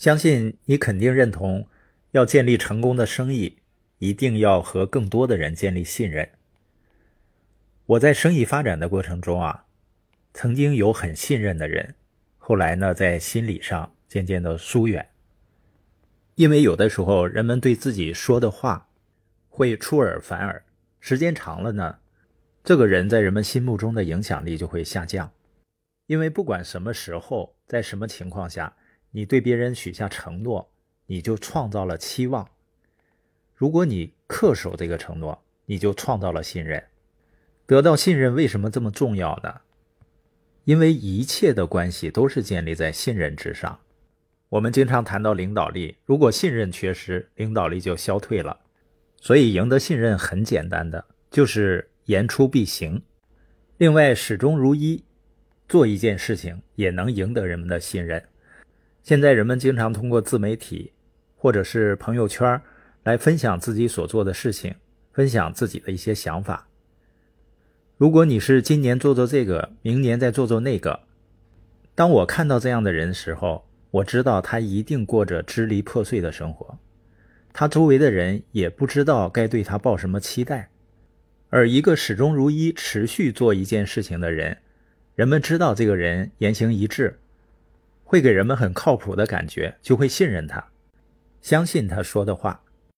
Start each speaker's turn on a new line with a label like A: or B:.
A: 相信你肯定认同，要建立成功的生意，一定要和更多的人建立信任。我在生意发展的过程中啊，曾经有很信任的人，后来呢，在心理上渐渐的疏远。因为有的时候，人们对自己说的话会出尔反尔，时间长了呢，这个人在人们心目中的影响力就会下降。因为不管什么时候，在什么情况下。你对别人许下承诺，你就创造了期望。如果你恪守这个承诺，你就创造了信任。得到信任为什么这么重要呢？因为一切的关系都是建立在信任之上。我们经常谈到领导力，如果信任缺失，领导力就消退了。所以赢得信任很简单的，就是言出必行。另外，始终如一，做一件事情也能赢得人们的信任。现在人们经常通过自媒体或者是朋友圈来分享自己所做的事情，分享自己的一些想法。如果你是今年做做这个，明年再做做那个，当我看到这样的人时候，我知道他一定过着支离破碎的生活，他周围的人也不知道该对他抱什么期待。而一个始终如一、持续做一件事情的人，人们知道这个人言行一致。会给人们很靠谱的感觉，就会信任他，相信他说的话。